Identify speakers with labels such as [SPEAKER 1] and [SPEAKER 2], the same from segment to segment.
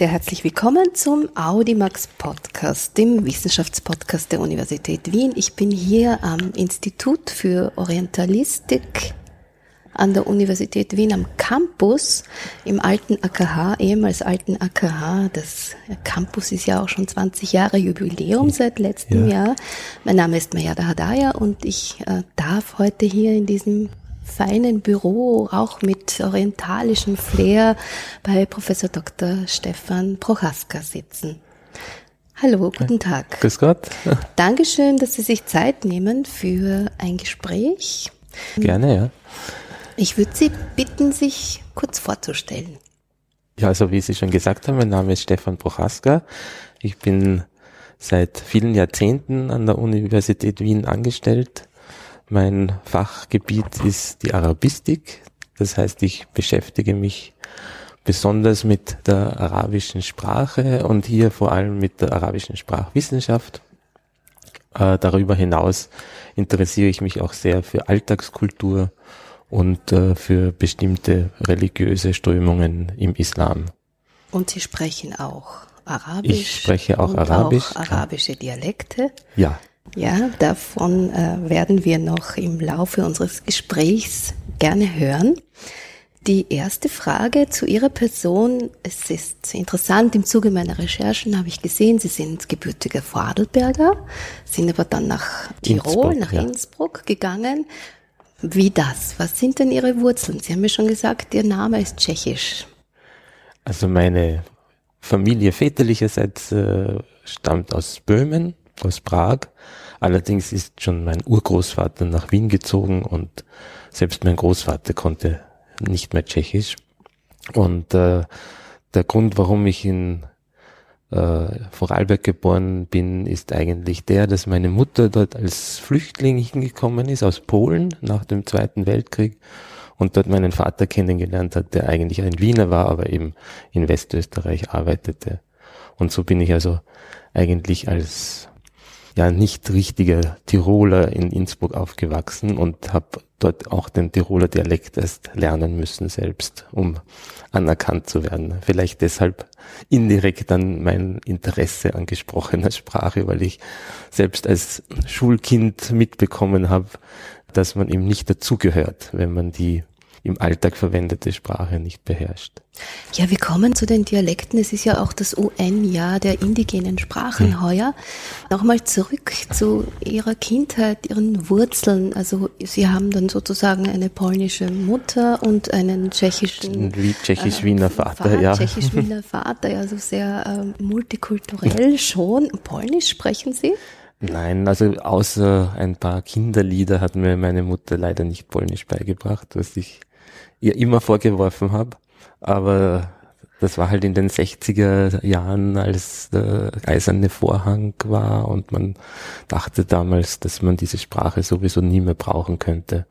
[SPEAKER 1] sehr herzlich willkommen zum Audimax Podcast, dem Wissenschaftspodcast der Universität Wien. Ich bin hier am Institut für Orientalistik an der Universität Wien am Campus im alten AKH, ehemals alten AKH. Das Campus ist ja auch schon 20 Jahre Jubiläum seit letztem ja. Jahr. Mein Name ist Mayada Hadaya und ich äh, darf heute hier in diesem feinen Büro, auch mit orientalischem Flair, bei Professor Dr. Stefan Prochaska sitzen. Hallo, guten Tag.
[SPEAKER 2] Grüß Gott.
[SPEAKER 1] Dankeschön, dass Sie sich Zeit nehmen für ein Gespräch.
[SPEAKER 2] Gerne, ja.
[SPEAKER 1] Ich würde Sie bitten, sich kurz vorzustellen.
[SPEAKER 2] Ja, also wie Sie schon gesagt haben, mein Name ist Stefan Prochaska. Ich bin seit vielen Jahrzehnten an der Universität Wien angestellt mein Fachgebiet ist die Arabistik. Das heißt, ich beschäftige mich besonders mit der arabischen Sprache und hier vor allem mit der arabischen Sprachwissenschaft. Äh, darüber hinaus interessiere ich mich auch sehr für Alltagskultur und äh, für bestimmte religiöse Strömungen im Islam.
[SPEAKER 1] Und Sie sprechen auch Arabisch?
[SPEAKER 2] Ich spreche auch Arabisch.
[SPEAKER 1] Auch arabische Dialekte?
[SPEAKER 2] Ja.
[SPEAKER 1] Ja, davon äh, werden wir noch im Laufe unseres Gesprächs gerne hören. Die erste Frage zu Ihrer Person. Es ist interessant, im Zuge meiner Recherchen habe ich gesehen, Sie sind gebürtiger Vorarlberger, sind aber dann nach Tirol, Innsbruck, nach ja. Innsbruck gegangen. Wie das? Was sind denn Ihre Wurzeln? Sie haben mir schon gesagt, Ihr Name ist tschechisch.
[SPEAKER 2] Also meine Familie väterlicherseits äh, stammt aus Böhmen aus Prag. Allerdings ist schon mein Urgroßvater nach Wien gezogen und selbst mein Großvater konnte nicht mehr Tschechisch. Und äh, der Grund, warum ich in äh, Vorarlberg geboren bin, ist eigentlich der, dass meine Mutter dort als Flüchtling hingekommen ist aus Polen nach dem Zweiten Weltkrieg und dort meinen Vater kennengelernt hat, der eigentlich ein Wiener war, aber eben in Westösterreich arbeitete. Und so bin ich also eigentlich als ja nicht richtiger Tiroler in Innsbruck aufgewachsen und habe dort auch den Tiroler Dialekt erst lernen müssen selbst, um anerkannt zu werden. Vielleicht deshalb indirekt dann mein Interesse an gesprochener Sprache, weil ich selbst als Schulkind mitbekommen habe, dass man eben nicht dazugehört, wenn man die im Alltag verwendete Sprache nicht beherrscht.
[SPEAKER 1] Ja, wir kommen zu den Dialekten. Es ist ja auch das UN-Jahr der indigenen Sprachen hm. heuer. Nochmal zurück zu Ihrer Kindheit, Ihren Wurzeln. Also Sie haben dann sozusagen eine polnische Mutter und einen tschechischen
[SPEAKER 2] Wie tschechisch-wiener äh, Vater, Vater, ja.
[SPEAKER 1] Tschechisch-wiener Vater, also sehr äh, multikulturell schon. Polnisch sprechen Sie?
[SPEAKER 2] Nein, also außer ein paar Kinderlieder hat mir meine Mutter leider nicht Polnisch beigebracht, was ich ihr immer vorgeworfen habe. Aber das war halt in den 60er Jahren, als der eiserne Vorhang war und man dachte damals, dass man diese Sprache sowieso nie mehr brauchen könnte.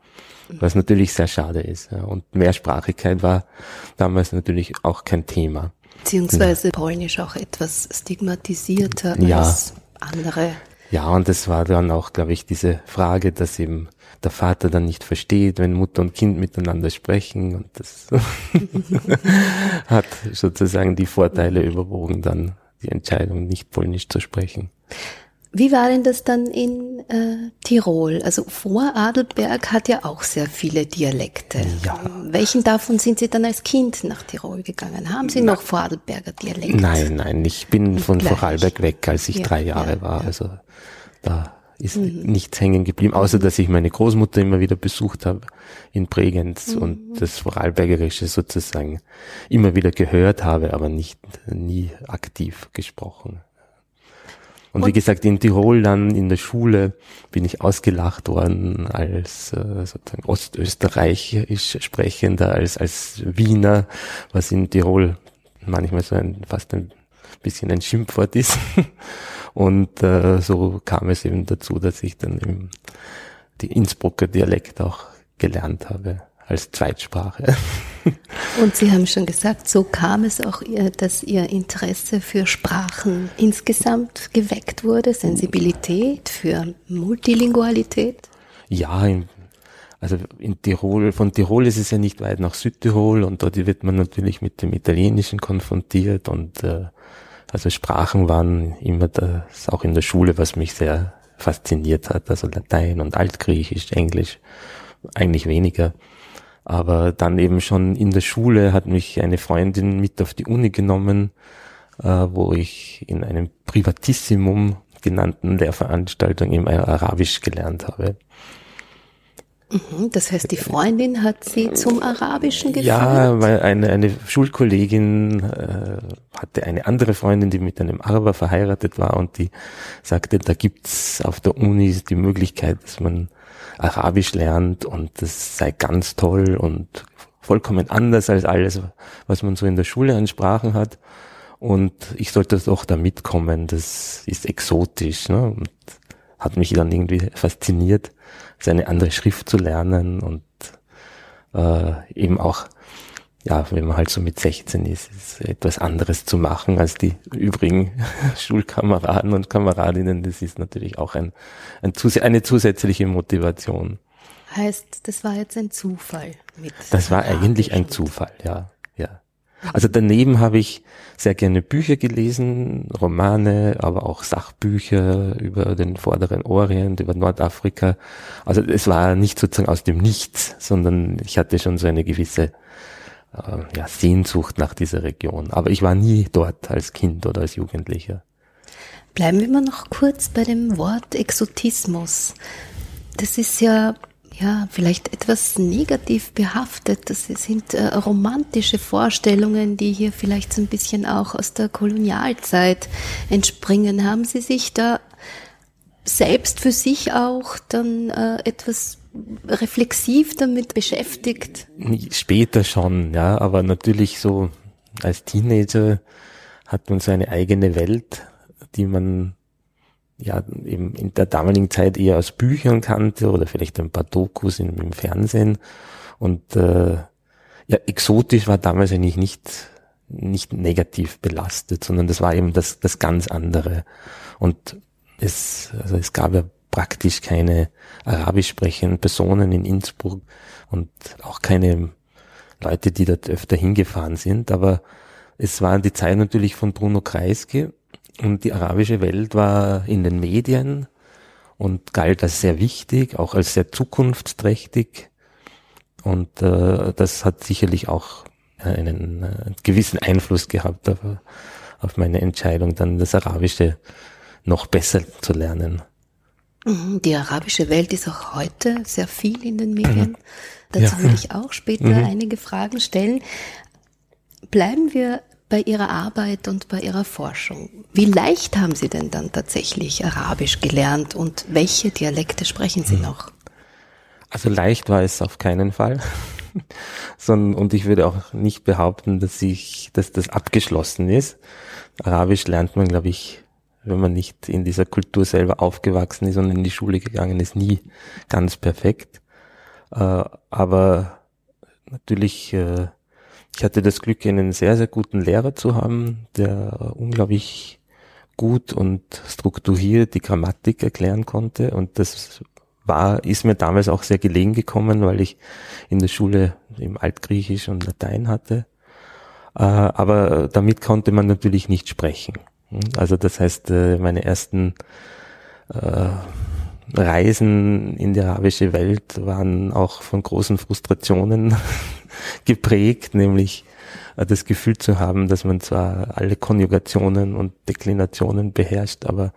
[SPEAKER 2] Was natürlich sehr schade ist. Und Mehrsprachigkeit war damals natürlich auch kein Thema.
[SPEAKER 1] Beziehungsweise ja. Polnisch auch etwas stigmatisierter
[SPEAKER 2] ja.
[SPEAKER 1] als andere
[SPEAKER 2] ja, und das war dann auch, glaube ich, diese Frage, dass eben der Vater dann nicht versteht, wenn Mutter und Kind miteinander sprechen. Und das hat sozusagen die Vorteile überwogen, dann die Entscheidung, nicht Polnisch zu sprechen.
[SPEAKER 1] Wie war denn das dann in äh, Tirol? Also vor Adelberg hat ja auch sehr viele Dialekte.
[SPEAKER 2] Ja.
[SPEAKER 1] Welchen davon sind Sie dann als Kind nach Tirol gegangen? Haben Sie Na, noch Vorarlberger Dialekt?
[SPEAKER 2] Nein, nein, ich bin von gleich. Vorarlberg weg, als ich ja, drei Jahre ja, war. Also da ist mhm. nichts hängen geblieben, außer dass ich meine Großmutter immer wieder besucht habe in Bregenz mhm. und das Vorarlbergerische sozusagen immer wieder gehört habe, aber nicht nie aktiv gesprochen. Und, und, wie gesagt, in Tirol dann in der Schule bin ich ausgelacht worden als äh, sozusagen Ostösterreichisch sprechender, als, als Wiener, was in Tirol manchmal so ein, fast ein bisschen ein Schimpfwort ist. Und äh, so kam es eben dazu, dass ich dann eben die Innsbrucker Dialekt auch gelernt habe als Zweitsprache.
[SPEAKER 1] Und Sie haben schon gesagt, so kam es auch, dass Ihr Interesse für Sprachen insgesamt geweckt wurde, Sensibilität für Multilingualität?
[SPEAKER 2] Ja, also in Tirol, von Tirol ist es ja nicht weit nach Südtirol und dort wird man natürlich mit dem Italienischen konfrontiert und äh, also Sprachen waren immer das, auch in der Schule, was mich sehr fasziniert hat, also Latein und Altgriechisch, Englisch, eigentlich weniger. Aber dann eben schon in der Schule hat mich eine Freundin mit auf die Uni genommen, äh, wo ich in einem Privatissimum genannten Lehrveranstaltung eben Arabisch gelernt habe.
[SPEAKER 1] Mhm, das heißt, die Freundin hat sie zum Arabischen geführt?
[SPEAKER 2] Ja, weil eine, eine Schulkollegin äh, hatte eine andere Freundin, die mit einem Araber verheiratet war und die sagte, da gibt's auf der Uni die Möglichkeit, dass man Arabisch lernt und das sei ganz toll und vollkommen anders als alles, was man so in der Schule an Sprachen hat. Und ich sollte doch da mitkommen, das ist exotisch ne? und hat mich dann irgendwie fasziniert seine andere Schrift zu lernen und äh, eben auch, ja, wenn man halt so mit 16 ist, ist etwas anderes zu machen als die übrigen Schulkameraden und Kameradinnen. Das ist natürlich auch ein, ein eine zusätzliche Motivation.
[SPEAKER 1] Heißt, das war jetzt ein Zufall
[SPEAKER 2] mit. Das war eigentlich ein Zufall, ja. Also daneben habe ich sehr gerne Bücher gelesen, Romane, aber auch Sachbücher über den vorderen Orient, über Nordafrika. Also es war nicht sozusagen aus dem Nichts, sondern ich hatte schon so eine gewisse äh, ja, Sehnsucht nach dieser Region. Aber ich war nie dort als Kind oder als Jugendlicher.
[SPEAKER 1] Bleiben wir mal noch kurz bei dem Wort Exotismus. Das ist ja ja, vielleicht etwas negativ behaftet. Das sind äh, romantische Vorstellungen, die hier vielleicht so ein bisschen auch aus der Kolonialzeit entspringen. Haben Sie sich da selbst für sich auch dann äh, etwas reflexiv damit beschäftigt?
[SPEAKER 2] Später schon, ja, aber natürlich so als Teenager hat man so eine eigene Welt, die man ja eben in der damaligen Zeit eher aus Büchern kannte oder vielleicht ein paar Dokus im, im Fernsehen. Und äh, ja, exotisch war damals eigentlich nicht nicht negativ belastet, sondern das war eben das das ganz andere. Und es also es gab ja praktisch keine arabisch sprechenden Personen in Innsbruck und auch keine Leute, die dort öfter hingefahren sind, aber es war die Zeit natürlich von Bruno Kreisky und die arabische Welt war in den Medien und galt als sehr wichtig, auch als sehr zukunftsträchtig. Und äh, das hat sicherlich auch einen äh, gewissen Einfluss gehabt auf, auf meine Entscheidung, dann das Arabische noch besser zu lernen.
[SPEAKER 1] Mhm, die arabische Welt ist auch heute sehr viel in den Medien. Mhm. Dazu ja. will ich auch später mhm. einige Fragen stellen. Bleiben wir bei Ihrer Arbeit und bei Ihrer Forschung. Wie leicht haben Sie denn dann tatsächlich Arabisch gelernt und welche Dialekte sprechen Sie hm. noch?
[SPEAKER 2] Also leicht war es auf keinen Fall. Sondern, und ich würde auch nicht behaupten, dass ich, dass das abgeschlossen ist. Arabisch lernt man, glaube ich, wenn man nicht in dieser Kultur selber aufgewachsen ist und in die Schule gegangen ist, nie ganz perfekt. Äh, aber natürlich äh, ich hatte das Glück, einen sehr, sehr guten Lehrer zu haben, der unglaublich gut und strukturiert die Grammatik erklären konnte. Und das war, ist mir damals auch sehr gelegen gekommen, weil ich in der Schule im Altgriechisch und Latein hatte. Äh, aber damit konnte man natürlich nicht sprechen. Also das heißt, äh, meine ersten äh, Reisen in die arabische Welt waren auch von großen Frustrationen geprägt, nämlich äh, das Gefühl zu haben, dass man zwar alle Konjugationen und Deklinationen beherrscht, aber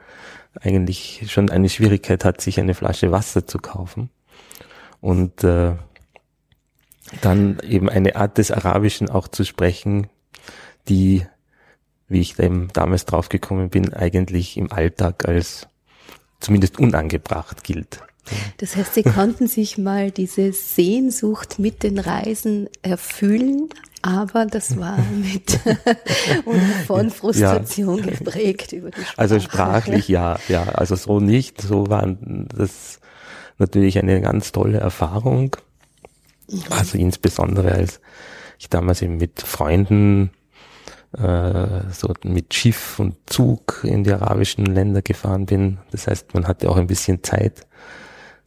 [SPEAKER 2] eigentlich schon eine Schwierigkeit hat, sich eine Flasche Wasser zu kaufen. Und äh, dann eben eine Art des Arabischen auch zu sprechen, die, wie ich eben damals draufgekommen bin, eigentlich im Alltag als zumindest unangebracht gilt.
[SPEAKER 1] Das heißt, Sie konnten sich mal diese Sehnsucht mit den Reisen erfüllen, aber das war mit von Frustration ja. geprägt über die Sprache.
[SPEAKER 2] Also sprachlich ja, ja, also so nicht, so waren das natürlich eine ganz tolle Erfahrung. Mhm. Also insbesondere als ich damals eben mit Freunden äh, so mit Schiff und Zug in die arabischen Länder gefahren bin. Das heißt, man hatte auch ein bisschen Zeit,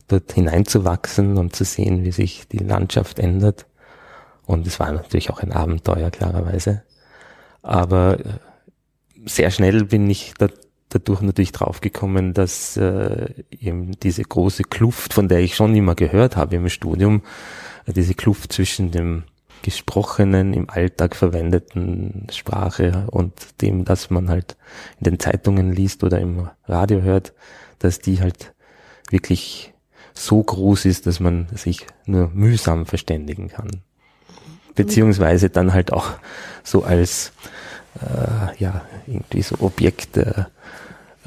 [SPEAKER 2] dort hineinzuwachsen und zu sehen, wie sich die Landschaft ändert. Und es war natürlich auch ein Abenteuer, klarerweise. Aber äh, sehr schnell bin ich da, dadurch natürlich draufgekommen, dass äh, eben diese große Kluft, von der ich schon immer gehört habe im Studium, äh, diese Kluft zwischen dem gesprochenen, im Alltag verwendeten Sprache und dem, dass man halt in den Zeitungen liest oder im Radio hört, dass die halt wirklich so groß ist, dass man sich nur mühsam verständigen kann. Beziehungsweise dann halt auch so als äh, ja irgendwie so Objekt der,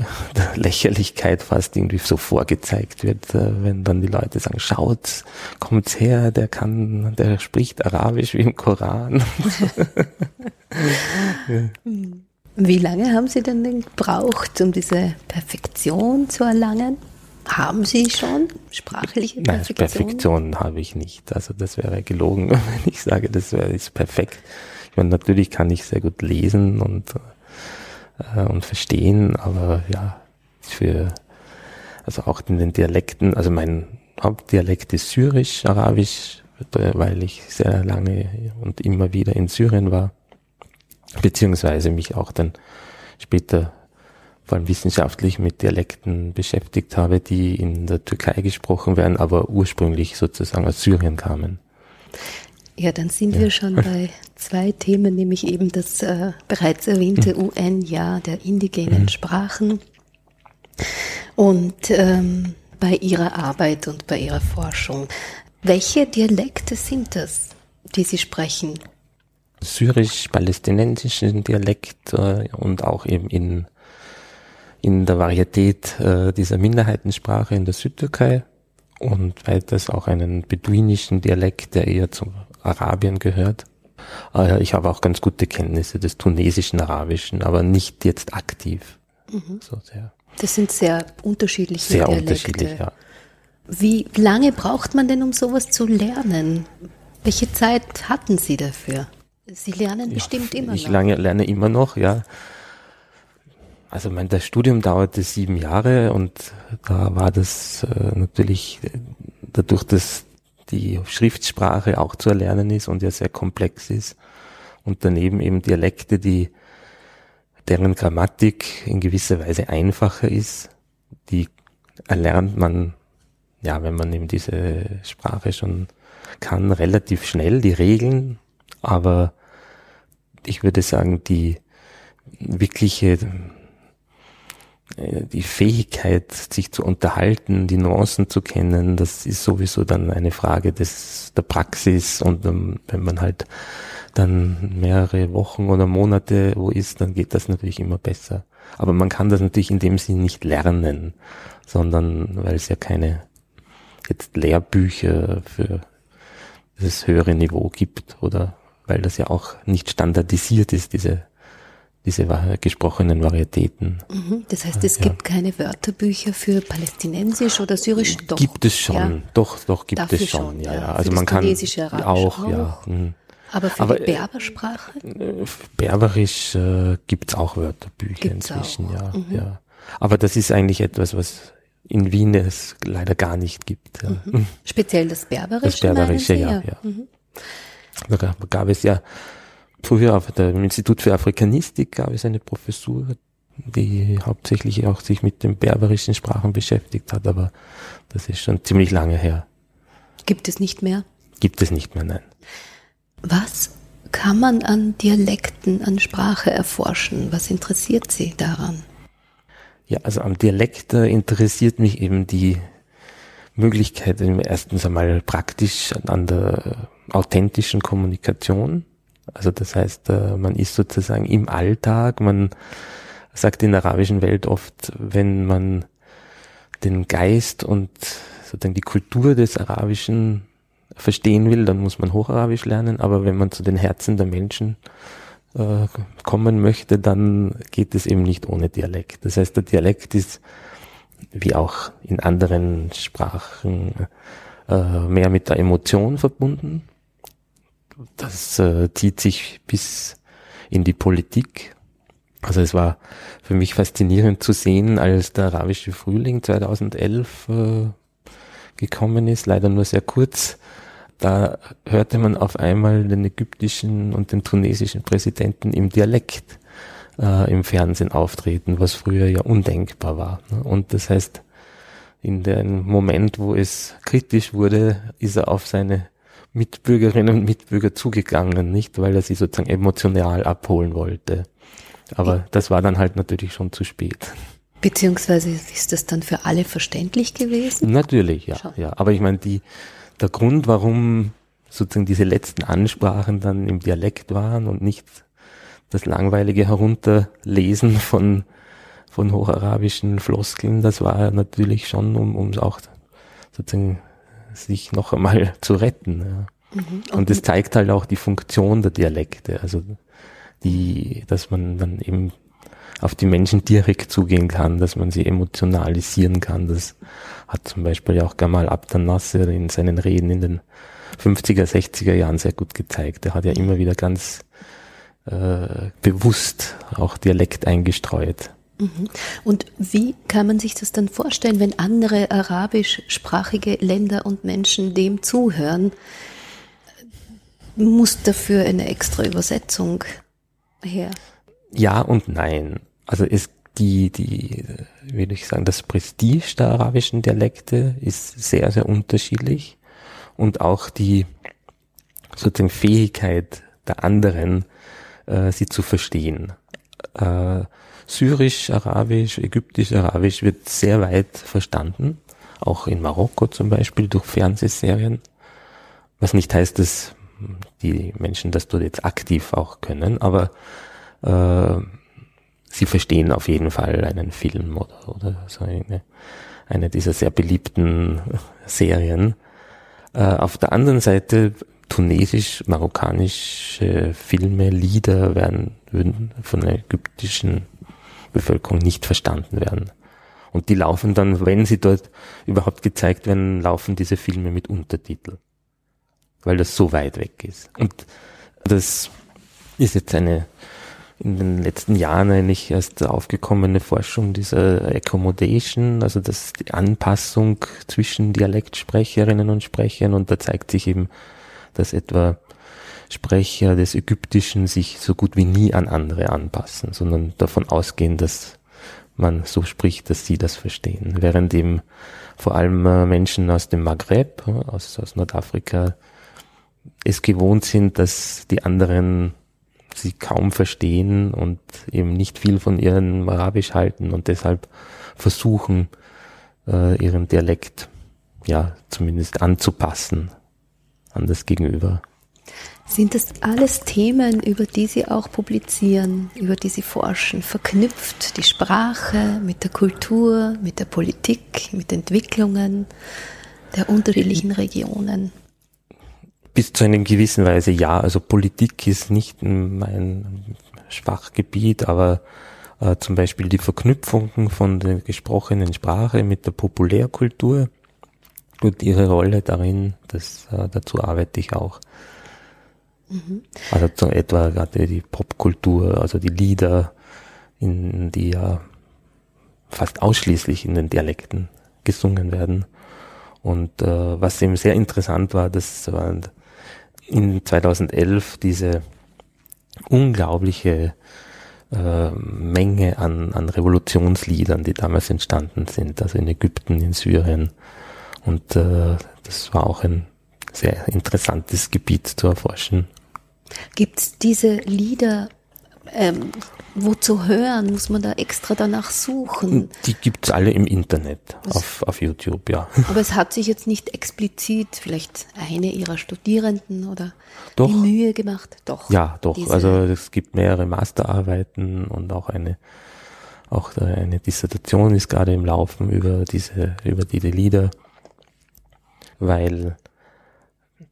[SPEAKER 2] der Lächerlichkeit fast irgendwie so vorgezeigt wird, äh, wenn dann die Leute sagen, schaut, kommt's her, der kann, der spricht Arabisch wie im Koran.
[SPEAKER 1] Wie lange haben Sie denn gebraucht, um diese Perfektion zu erlangen? Haben Sie schon sprachliche
[SPEAKER 2] Perfektion? Nein, Perfektion habe ich nicht. Also das wäre gelogen, wenn ich sage, das wäre ist perfekt. Ich meine, natürlich kann ich sehr gut lesen und, äh, und verstehen, aber ja, für, also auch in den Dialekten, also mein Hauptdialekt ist Syrisch, Arabisch, weil ich sehr lange und immer wieder in Syrien war, beziehungsweise mich auch dann später vor allem wissenschaftlich mit Dialekten beschäftigt habe, die in der Türkei gesprochen werden, aber ursprünglich sozusagen aus Syrien kamen.
[SPEAKER 1] Ja, dann sind ja. wir schon bei zwei Themen, nämlich eben das äh, bereits erwähnte mhm. UN-Jahr der indigenen mhm. Sprachen und ähm, bei Ihrer Arbeit und bei Ihrer Forschung. Welche Dialekte sind das, die Sie sprechen?
[SPEAKER 2] Syrisch-palästinensischen Dialekt äh, und auch eben in in der Varietät äh, dieser Minderheitensprache in der Südtürkei und weiters auch einen beduinischen Dialekt, der eher zu Arabien gehört. Äh, ich habe auch ganz gute Kenntnisse des tunesischen Arabischen, aber nicht jetzt aktiv.
[SPEAKER 1] Mhm. So sehr. Das sind sehr unterschiedliche
[SPEAKER 2] sehr
[SPEAKER 1] Dialekte.
[SPEAKER 2] unterschiedlich, ja.
[SPEAKER 1] Wie lange braucht man denn, um sowas zu lernen? Welche Zeit hatten Sie dafür? Sie lernen bestimmt
[SPEAKER 2] ja,
[SPEAKER 1] immer
[SPEAKER 2] ich
[SPEAKER 1] noch. Ich
[SPEAKER 2] lange, lerne immer noch, ja. Also mein, das Studium dauerte sieben Jahre und da war das äh, natürlich äh, dadurch, dass die Schriftsprache auch zu erlernen ist und ja sehr komplex ist. Und daneben eben Dialekte, die deren Grammatik in gewisser Weise einfacher ist, die erlernt man, ja, wenn man eben diese Sprache schon kann, relativ schnell, die Regeln, aber ich würde sagen, die wirkliche die Fähigkeit, sich zu unterhalten, die Nuancen zu kennen, das ist sowieso dann eine Frage des, der Praxis und um, ähm, wenn man halt dann mehrere Wochen oder Monate wo ist, dann geht das natürlich immer besser. Aber man kann das natürlich in dem Sinn nicht lernen, sondern weil es ja keine jetzt Lehrbücher für das höhere Niveau gibt oder weil das ja auch nicht standardisiert ist, diese diese gesprochenen Varietäten.
[SPEAKER 1] Mhm. Das heißt, es ja. gibt keine Wörterbücher für Palästinensisch oder Syrisch?
[SPEAKER 2] Doch. Gibt es schon, ja. doch, doch gibt Dafür es schon, schon ja, ja. Also man kann auch, auch, ja. Mhm.
[SPEAKER 1] Aber für Aber, die äh, Berbersprache?
[SPEAKER 2] Äh, Berberisch äh, gibt es auch Wörterbücher gibt's inzwischen, auch. ja, mhm. ja. Aber das ist eigentlich etwas, was in Wien es leider gar nicht gibt. Ja.
[SPEAKER 1] Mhm. Speziell das Berberische? Das
[SPEAKER 2] Berberische, ja, ja. Mhm. Da gab es ja Früher auf dem Institut für Afrikanistik gab es eine Professur, die hauptsächlich auch sich mit den berberischen Sprachen beschäftigt hat, aber das ist schon ziemlich lange her.
[SPEAKER 1] Gibt es nicht mehr?
[SPEAKER 2] Gibt es nicht mehr, nein.
[SPEAKER 1] Was kann man an Dialekten, an Sprache erforschen? Was interessiert Sie daran?
[SPEAKER 2] Ja, also am Dialekt äh, interessiert mich eben die Möglichkeit, erstens einmal praktisch an der authentischen Kommunikation also das heißt, äh, man ist sozusagen im Alltag, man sagt in der arabischen Welt oft, wenn man den Geist und sozusagen die Kultur des Arabischen verstehen will, dann muss man Hocharabisch lernen, aber wenn man zu den Herzen der Menschen äh, kommen möchte, dann geht es eben nicht ohne Dialekt. Das heißt, der Dialekt ist wie auch in anderen Sprachen äh, mehr mit der Emotion verbunden das äh, zieht sich bis in die Politik. Also es war für mich faszinierend zu sehen, als der arabische Frühling 2011 äh, gekommen ist, leider nur sehr kurz. Da hörte man auf einmal den ägyptischen und den tunesischen Präsidenten im Dialekt äh, im Fernsehen auftreten, was früher ja undenkbar war. Ne? Und das heißt, in dem Moment, wo es kritisch wurde, ist er auf seine Mitbürgerinnen und Mitbürger zugegangen, nicht weil er sie sozusagen emotional abholen wollte. Aber das war dann halt natürlich schon zu spät.
[SPEAKER 1] Beziehungsweise ist das dann für alle verständlich gewesen?
[SPEAKER 2] Natürlich, ja, ja. Aber ich meine, die, der Grund, warum sozusagen diese letzten Ansprachen dann im Dialekt waren und nicht das langweilige Herunterlesen von, von hocharabischen Floskeln, das war natürlich schon, um, um auch sozusagen sich noch einmal zu retten. Ja. Mhm. Und es zeigt halt auch die Funktion der Dialekte, also die, dass man dann eben auf die Menschen direkt zugehen kann, dass man sie emotionalisieren kann. Das hat zum Beispiel ja auch Gamal Abdel Nasser in seinen Reden in den 50er, 60er Jahren sehr gut gezeigt. Er hat ja immer wieder ganz äh, bewusst auch Dialekt eingestreut.
[SPEAKER 1] Mhm. Und wie kann man sich das dann vorstellen, wenn andere arabischsprachige Länder und Menschen dem zuhören? Muss dafür eine extra Übersetzung her?
[SPEAKER 2] Ja und nein. Also es die, die, würde ich sagen, das Prestige der arabischen Dialekte ist sehr, sehr unterschiedlich und auch die sozusagen Fähigkeit der anderen, äh, sie zu verstehen. Äh, Syrisch, Arabisch, Ägyptisch, Arabisch wird sehr weit verstanden, auch in Marokko zum Beispiel durch Fernsehserien, was nicht heißt, dass die Menschen das dort jetzt aktiv auch können, aber äh, sie verstehen auf jeden Fall einen Film oder, oder so eine, eine dieser sehr beliebten Serien. Äh, auf der anderen Seite tunesisch-marokkanische Filme, Lieder werden, würden von ägyptischen Bevölkerung nicht verstanden werden. Und die laufen dann, wenn sie dort überhaupt gezeigt werden, laufen diese Filme mit Untertitel. Weil das so weit weg ist. Und das ist jetzt eine in den letzten Jahren eigentlich erst aufgekommene Forschung dieser Accommodation, also das die Anpassung zwischen Dialektsprecherinnen und Sprechern und da zeigt sich eben, dass etwa Sprecher des Ägyptischen sich so gut wie nie an andere anpassen, sondern davon ausgehen, dass man so spricht, dass sie das verstehen. Während eben vor allem äh, Menschen aus dem Maghreb, äh, aus, aus Nordafrika, es gewohnt sind, dass die anderen sie kaum verstehen und eben nicht viel von ihrem Arabisch halten und deshalb versuchen, äh, ihren Dialekt ja zumindest anzupassen an das Gegenüber.
[SPEAKER 1] Sind das alles Themen, über die Sie auch publizieren, über die Sie forschen, verknüpft die Sprache mit der Kultur, mit der Politik, mit Entwicklungen der unterschiedlichen Regionen?
[SPEAKER 2] Bis zu einem gewissen Weise ja. Also Politik ist nicht mein Schwachgebiet, aber äh, zum Beispiel die Verknüpfungen von der gesprochenen Sprache mit der Populärkultur und ihre Rolle darin, das, äh, dazu arbeite ich auch. Mhm. Also zu etwa gerade die Popkultur, also die Lieder, in die ja fast ausschließlich in den Dialekten gesungen werden. Und äh, was eben sehr interessant war, das war in 2011 diese unglaubliche äh, Menge an, an Revolutionsliedern, die damals entstanden sind, also in Ägypten, in Syrien. Und äh, das war auch ein sehr interessantes Gebiet zu erforschen.
[SPEAKER 1] Gibt es diese Lieder, ähm, wo zu hören? Muss man da extra danach suchen?
[SPEAKER 2] Die gibt es alle im Internet, auf, auf YouTube, ja.
[SPEAKER 1] Aber es hat sich jetzt nicht explizit vielleicht eine ihrer Studierenden oder doch. die Mühe gemacht?
[SPEAKER 2] Doch. Ja, doch. Also es gibt mehrere Masterarbeiten und auch eine auch eine Dissertation ist gerade im Laufen über diese, über diese Lieder, weil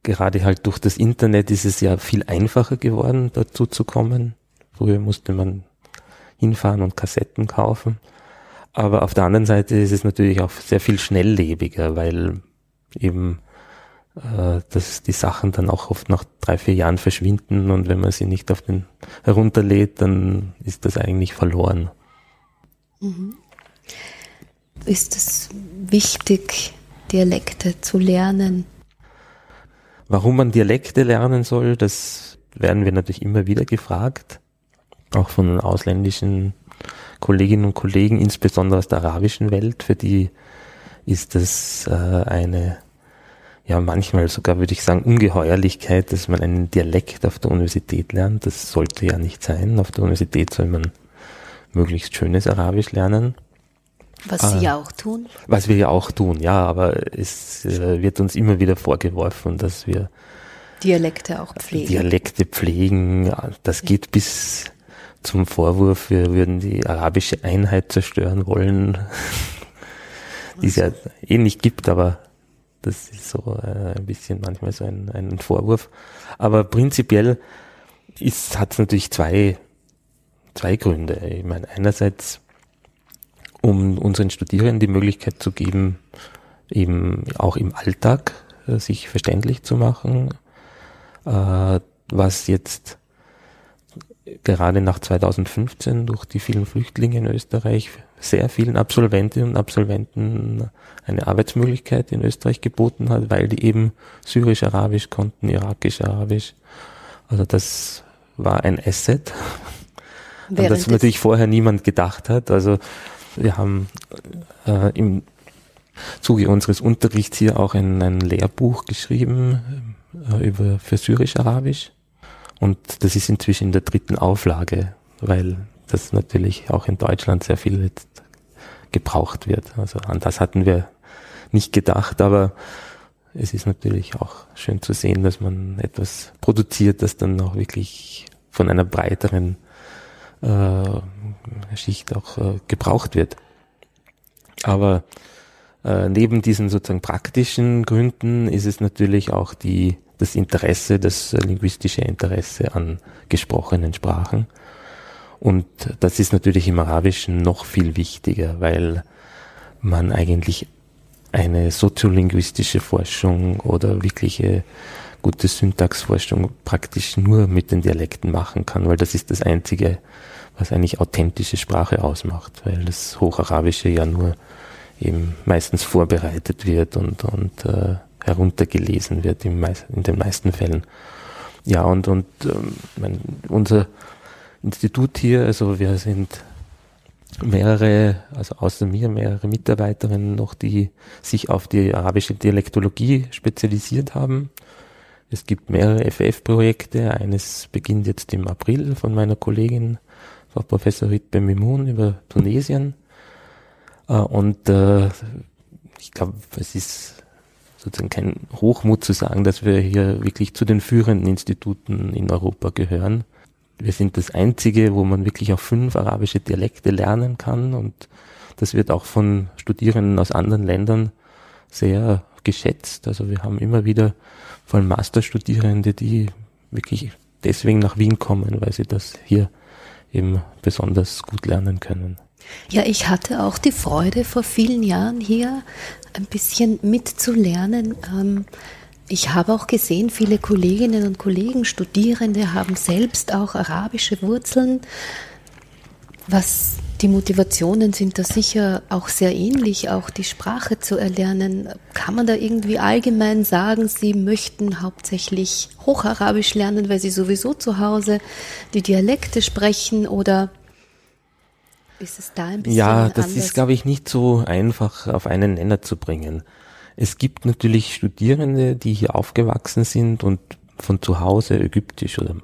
[SPEAKER 2] gerade halt durch das Internet ist es ja viel einfacher geworden, dazu zu kommen. Früher musste man hinfahren und Kassetten kaufen. Aber auf der anderen Seite ist es natürlich auch sehr viel schnelllebiger, weil eben äh, dass die Sachen dann auch oft nach drei, vier Jahren verschwinden und wenn man sie nicht auf den herunterlädt, dann ist das eigentlich verloren.
[SPEAKER 1] Mhm. Ist es wichtig, Dialekte zu lernen?
[SPEAKER 2] Warum man Dialekte lernen soll, das werden wir natürlich immer wieder gefragt, auch von ausländischen Kolleginnen und Kollegen, insbesondere aus der arabischen Welt, für die ist das äh, eine, ja manchmal sogar würde ich sagen, Ungeheuerlichkeit, dass man einen Dialekt auf der Universität lernt. Das sollte ja nicht sein. Auf der Universität soll man möglichst schönes Arabisch lernen.
[SPEAKER 1] Was Sie ja auch tun.
[SPEAKER 2] Was wir ja auch tun, ja, aber es äh, wird uns immer wieder vorgeworfen, dass wir
[SPEAKER 1] Dialekte auch pflegen.
[SPEAKER 2] Dialekte pflegen. Das geht bis zum Vorwurf, wir würden die arabische Einheit zerstören wollen, die es ja eh nicht gibt, aber das ist so äh, ein bisschen manchmal so ein, ein Vorwurf. Aber prinzipiell hat es natürlich zwei, zwei Gründe. Ich meine, einerseits um unseren Studierenden die Möglichkeit zu geben, eben auch im Alltag äh, sich verständlich zu machen, äh, was jetzt gerade nach 2015 durch die vielen Flüchtlinge in Österreich sehr vielen Absolventinnen und Absolventen eine Arbeitsmöglichkeit in Österreich geboten hat, weil die eben syrisch-arabisch konnten, irakisch-arabisch. Also das war ein Asset, an das natürlich vorher niemand gedacht hat. Also wir haben äh, im Zuge unseres Unterrichts hier auch ein, ein Lehrbuch geschrieben äh, über für Syrisch-Arabisch. Und das ist inzwischen in der dritten Auflage, weil das natürlich auch in Deutschland sehr viel jetzt gebraucht wird. Also an das hatten wir nicht gedacht, aber es ist natürlich auch schön zu sehen, dass man etwas produziert, das dann auch wirklich von einer breiteren äh, Schicht auch äh, gebraucht wird. Aber äh, neben diesen sozusagen praktischen Gründen ist es natürlich auch die, das Interesse, das linguistische Interesse an gesprochenen Sprachen. Und das ist natürlich im Arabischen noch viel wichtiger, weil man eigentlich eine soziolinguistische Forschung oder wirkliche gute Syntaxforschung praktisch nur mit den Dialekten machen kann, weil das ist das einzige was eigentlich authentische Sprache ausmacht, weil das Hocharabische ja nur eben meistens vorbereitet wird und, und äh, heruntergelesen wird meist, in den meisten Fällen. Ja, und, und ähm, mein, unser Institut hier, also wir sind mehrere, also außer mir mehrere Mitarbeiterinnen noch, die sich auf die arabische Dialektologie spezialisiert haben. Es gibt mehrere FF-Projekte. Eines beginnt jetzt im April von meiner Kollegin Frau Professor Ritbe Mimoun über Tunesien. Äh, und äh, ich glaube, es ist sozusagen kein Hochmut zu sagen, dass wir hier wirklich zu den führenden Instituten in Europa gehören. Wir sind das einzige, wo man wirklich auch fünf arabische Dialekte lernen kann und das wird auch von Studierenden aus anderen Ländern sehr geschätzt. Also wir haben immer wieder vor allem Masterstudierende, die wirklich deswegen nach Wien kommen, weil sie das hier eben besonders gut lernen können.
[SPEAKER 1] Ja, ich hatte auch die Freude, vor vielen Jahren hier ein bisschen mitzulernen. Ähm, ich habe auch gesehen, viele Kolleginnen und Kollegen, Studierende haben selbst auch arabische Wurzeln, was die Motivationen sind da sicher auch sehr ähnlich, auch die Sprache zu erlernen. Kann man da irgendwie allgemein sagen, Sie möchten hauptsächlich Hocharabisch lernen, weil Sie sowieso zu Hause die Dialekte sprechen oder ist es da ein bisschen
[SPEAKER 2] Ja, das anders? ist, glaube ich, nicht so einfach auf einen Nenner zu bringen. Es gibt natürlich Studierende, die hier aufgewachsen sind und von zu Hause Ägyptisch oder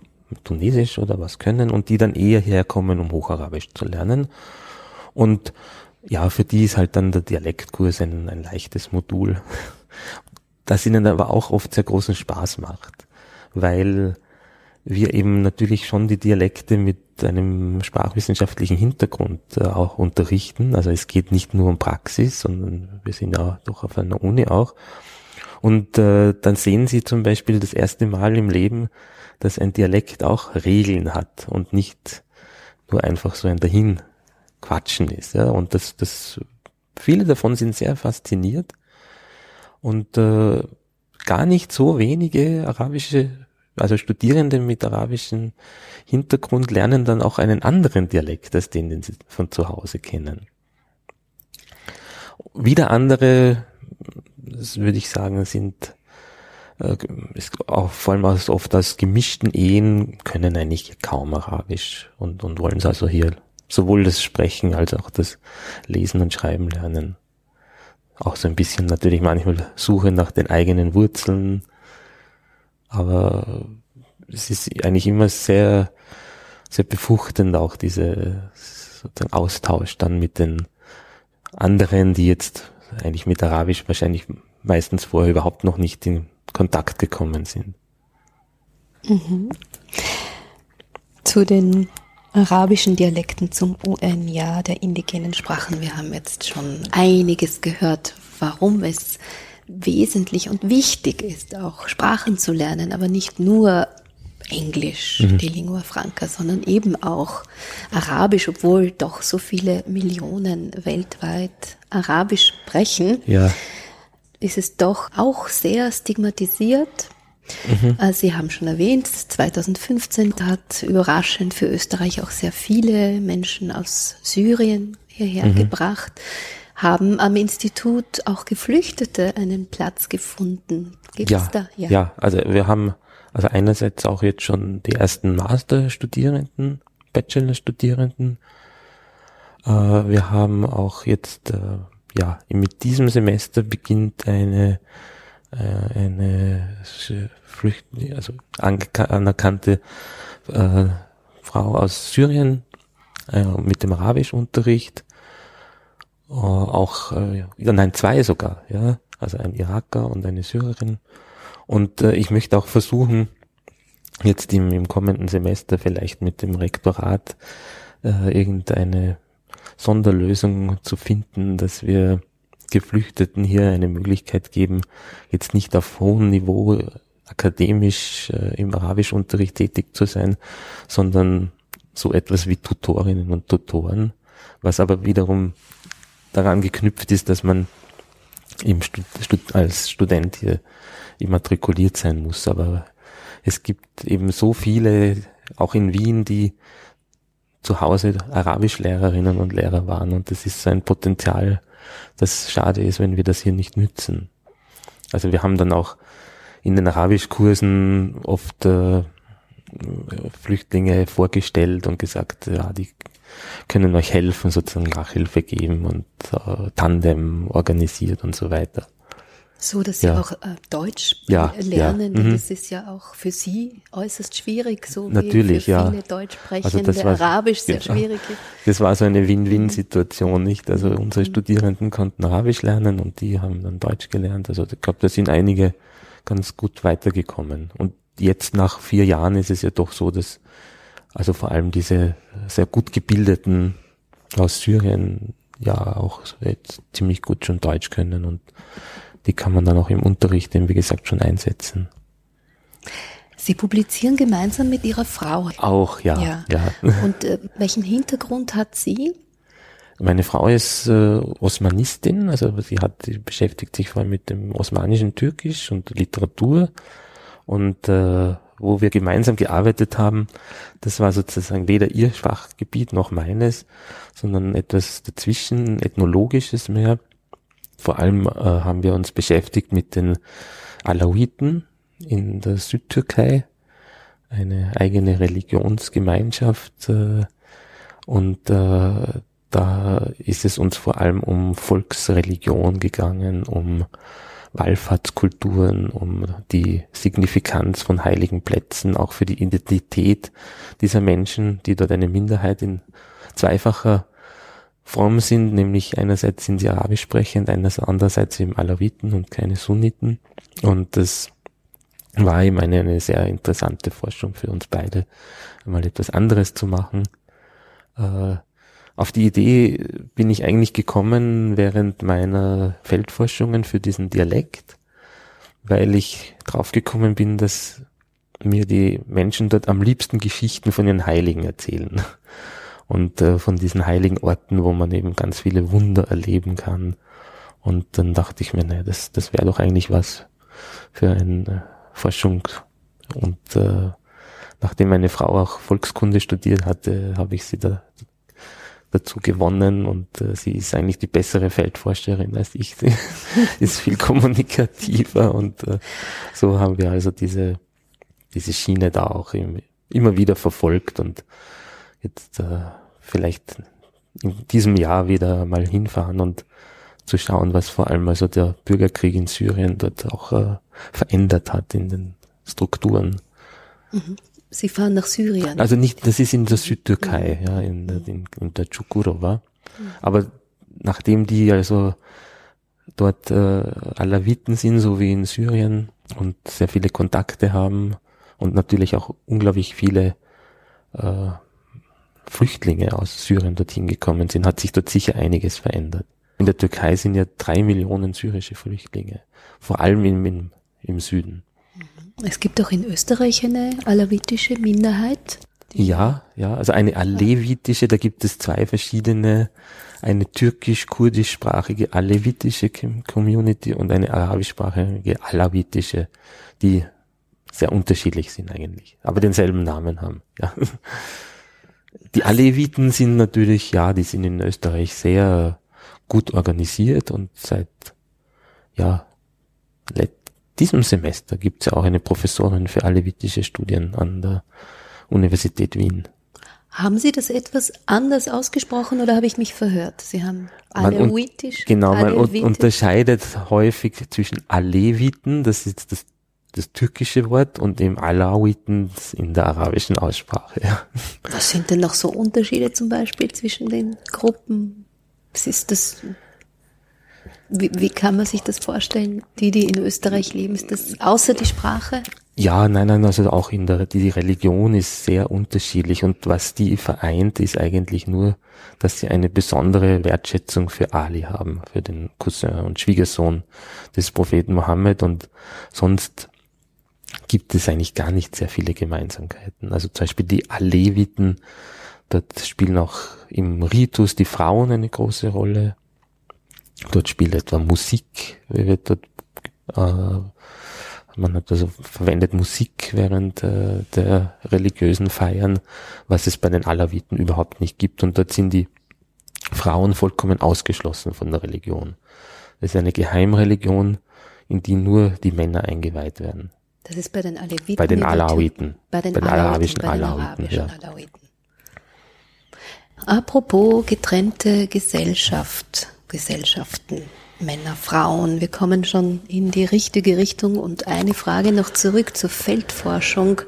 [SPEAKER 2] Tunesisch oder was können und die dann eher herkommen, um Hocharabisch zu lernen. Und ja, für die ist halt dann der Dialektkurs ein, ein leichtes Modul, das ihnen aber auch oft sehr großen Spaß macht, weil wir eben natürlich schon die Dialekte mit einem sprachwissenschaftlichen Hintergrund äh, auch unterrichten. Also es geht nicht nur um Praxis, sondern wir sind ja doch auf einer Uni auch. Und äh, dann sehen Sie zum Beispiel das erste Mal im Leben, dass ein Dialekt auch Regeln hat und nicht nur einfach so ein Dahinquatschen ist. Ja? Und das, das, viele davon sind sehr fasziniert und äh, gar nicht so wenige arabische, also Studierende mit arabischem Hintergrund lernen dann auch einen anderen Dialekt als den, den sie von zu Hause kennen. Wieder andere das würde ich sagen, sind äh, ist auch vor allem als oft aus gemischten Ehen können eigentlich kaum Arabisch und, und wollen es also hier sowohl das Sprechen als auch das Lesen und Schreiben lernen. Auch so ein bisschen natürlich manchmal Suche nach den eigenen Wurzeln, aber es ist eigentlich immer sehr, sehr befruchtend auch diese sozusagen Austausch dann mit den anderen, die jetzt eigentlich mit Arabisch wahrscheinlich meistens vorher überhaupt noch nicht in Kontakt gekommen sind.
[SPEAKER 1] Mhm. Zu den arabischen Dialekten zum UN-Jahr der indigenen Sprachen. Wir haben jetzt schon einiges gehört, warum es wesentlich und wichtig ist, auch Sprachen zu lernen, aber nicht nur Englisch, mhm. die Lingua Franca, sondern eben auch Arabisch, obwohl doch so viele Millionen weltweit Arabisch sprechen,
[SPEAKER 2] ja.
[SPEAKER 1] ist es doch auch sehr stigmatisiert. Mhm. Äh, Sie haben schon erwähnt, 2015 hat überraschend für Österreich auch sehr viele Menschen aus Syrien hierher mhm. gebracht haben am Institut auch Geflüchtete einen Platz gefunden.
[SPEAKER 2] Gibt's ja, da? Ja. ja, also wir haben also einerseits auch jetzt schon die ersten Masterstudierenden, Bachelorstudierenden. Äh, wir haben auch jetzt, äh, ja, mit diesem Semester beginnt eine, äh, eine Flüchtling, also anerkannte äh, Frau aus Syrien äh, mit dem Arabischunterricht. Äh, auch, äh, nein, zwei sogar, ja, also ein Iraker und eine Syrerin und äh, ich möchte auch versuchen, jetzt im, im kommenden Semester vielleicht mit dem Rektorat äh, irgendeine Sonderlösung zu finden, dass wir Geflüchteten hier eine Möglichkeit geben, jetzt nicht auf hohem Niveau akademisch äh, im Arabischunterricht tätig zu sein, sondern so etwas wie Tutorinnen und Tutoren, was aber wiederum daran geknüpft ist, dass man im Stud als Student hier immatrikuliert sein muss. Aber es gibt eben so viele, auch in Wien, die zu Hause Arabischlehrerinnen und Lehrer waren. Und das ist so ein Potenzial, das schade ist, wenn wir das hier nicht nützen. Also wir haben dann auch in den Arabischkursen oft äh, Flüchtlinge vorgestellt und gesagt, ja, die können euch helfen, sozusagen Nachhilfe geben und äh, Tandem organisiert und so weiter.
[SPEAKER 1] So, dass Sie ja. auch äh, Deutsch
[SPEAKER 2] ja,
[SPEAKER 1] lernen,
[SPEAKER 2] ja.
[SPEAKER 1] Mhm. das ist ja auch für Sie äußerst schwierig, so
[SPEAKER 2] Natürlich,
[SPEAKER 1] wie für
[SPEAKER 2] viele
[SPEAKER 1] ja. Deutschsprechende also war, Arabisch sehr schwierig ist.
[SPEAKER 2] Das war so eine Win-Win-Situation, nicht? Also mhm. unsere Studierenden konnten Arabisch lernen und die haben dann Deutsch gelernt. Also ich glaube, da sind einige ganz gut weitergekommen. Und jetzt nach vier Jahren ist es ja doch so, dass also vor allem diese sehr gut gebildeten aus Syrien ja auch jetzt ziemlich gut schon Deutsch können und die kann man dann auch im Unterricht eben, wie gesagt, schon einsetzen.
[SPEAKER 1] Sie publizieren gemeinsam mit Ihrer Frau.
[SPEAKER 2] Auch, ja. ja. ja.
[SPEAKER 1] Und äh, welchen Hintergrund hat sie?
[SPEAKER 2] Meine Frau ist äh, Osmanistin, also sie hat die beschäftigt sich vor allem mit dem osmanischen Türkisch und Literatur. Und äh, wo wir gemeinsam gearbeitet haben, das war sozusagen weder ihr Schwachgebiet noch meines, sondern etwas dazwischen, ethnologisches mehr. Vor allem äh, haben wir uns beschäftigt mit den Alawiten in der Südtürkei, eine eigene Religionsgemeinschaft äh, und äh, da ist es uns vor allem um Volksreligion gegangen, um Wallfahrtskulturen, um die Signifikanz von heiligen Plätzen, auch für die Identität dieser Menschen, die dort eine Minderheit in zweifacher fromm sind, nämlich einerseits sind sie arabisch sprechend, andererseits eben Alawiten und keine Sunniten. Und das war eben eine, eine sehr interessante Forschung für uns beide, mal etwas anderes zu machen. Äh, auf die Idee bin ich eigentlich gekommen während meiner Feldforschungen für diesen Dialekt, weil ich draufgekommen bin, dass mir die Menschen dort am liebsten Geschichten von ihren Heiligen erzählen und äh, von diesen heiligen Orten, wo man eben ganz viele Wunder erleben kann. Und dann dachte ich mir, naja, das, das wäre doch eigentlich was für eine äh, Forschung. Und äh, nachdem meine Frau auch Volkskunde studiert hatte, habe ich sie da dazu gewonnen und äh, sie ist eigentlich die bessere Feldforscherin als ich. Sie ist viel kommunikativer und äh, so haben wir also diese, diese Schiene da auch im, immer wieder verfolgt und jetzt äh, vielleicht in diesem Jahr wieder mal hinfahren und zu schauen, was vor allem also der Bürgerkrieg in Syrien dort auch äh, verändert hat in den Strukturen.
[SPEAKER 1] Mhm. Sie fahren nach Syrien.
[SPEAKER 2] Also nicht, das ist in der Südtürkei, mhm. ja, in, in, in der Çukurova. Mhm. Aber nachdem die also dort äh, Alawiten sind, so wie in Syrien und sehr viele Kontakte haben und natürlich auch unglaublich viele äh, Flüchtlinge aus Syrien dorthin gekommen sind, hat sich dort sicher einiges verändert. In der Türkei sind ja drei Millionen syrische Flüchtlinge, vor allem im, im, im Süden.
[SPEAKER 1] Es gibt auch in Österreich eine alawitische Minderheit.
[SPEAKER 2] Ja, ja, also eine alevitische, da gibt es zwei verschiedene, eine türkisch-kurdischsprachige alevitische Community und eine arabischsprachige alawitische, die sehr unterschiedlich sind eigentlich, aber denselben Namen haben. Ja. Die Aleviten sind natürlich, ja, die sind in Österreich sehr gut organisiert und seit, ja, diesem Semester gibt es ja auch eine Professorin für alevitische Studien an der Universität Wien.
[SPEAKER 1] Haben Sie das etwas anders ausgesprochen oder habe ich mich verhört? Sie haben Alevitisch.
[SPEAKER 2] Genau, man unterscheidet häufig zwischen Aleviten, das ist das, das türkische Wort, und dem Alawiten in der arabischen Aussprache. Ja.
[SPEAKER 1] Was sind denn noch so Unterschiede zum Beispiel zwischen den Gruppen? Was ist das wie, wie kann man sich das vorstellen? Die, die in Österreich leben, ist das außer die Sprache?
[SPEAKER 2] Ja, nein, nein, also auch in der, die Religion ist sehr unterschiedlich und was die vereint, ist eigentlich nur, dass sie eine besondere Wertschätzung für Ali haben, für den Cousin und Schwiegersohn des Propheten Mohammed und sonst gibt es eigentlich gar nicht sehr viele Gemeinsamkeiten. Also zum Beispiel die Aleviten, dort spielen auch im Ritus die Frauen eine große Rolle Dort spielt etwa Musik, wird dort, äh, man hat also verwendet Musik während äh, der religiösen Feiern, was es bei den Alawiten überhaupt nicht gibt. Und dort sind die Frauen vollkommen ausgeschlossen von der Religion. Das ist eine Geheimreligion, in die nur die Männer eingeweiht werden.
[SPEAKER 1] Das ist bei den Alawiten.
[SPEAKER 2] Bei den Alawiten.
[SPEAKER 1] Bei den, bei den den Alawiten. Ja. Alawiten. Apropos getrennte Gesellschaft. Gesellschaften, Männer, Frauen. Wir kommen schon in die richtige Richtung. Und eine Frage noch zurück zur Feldforschung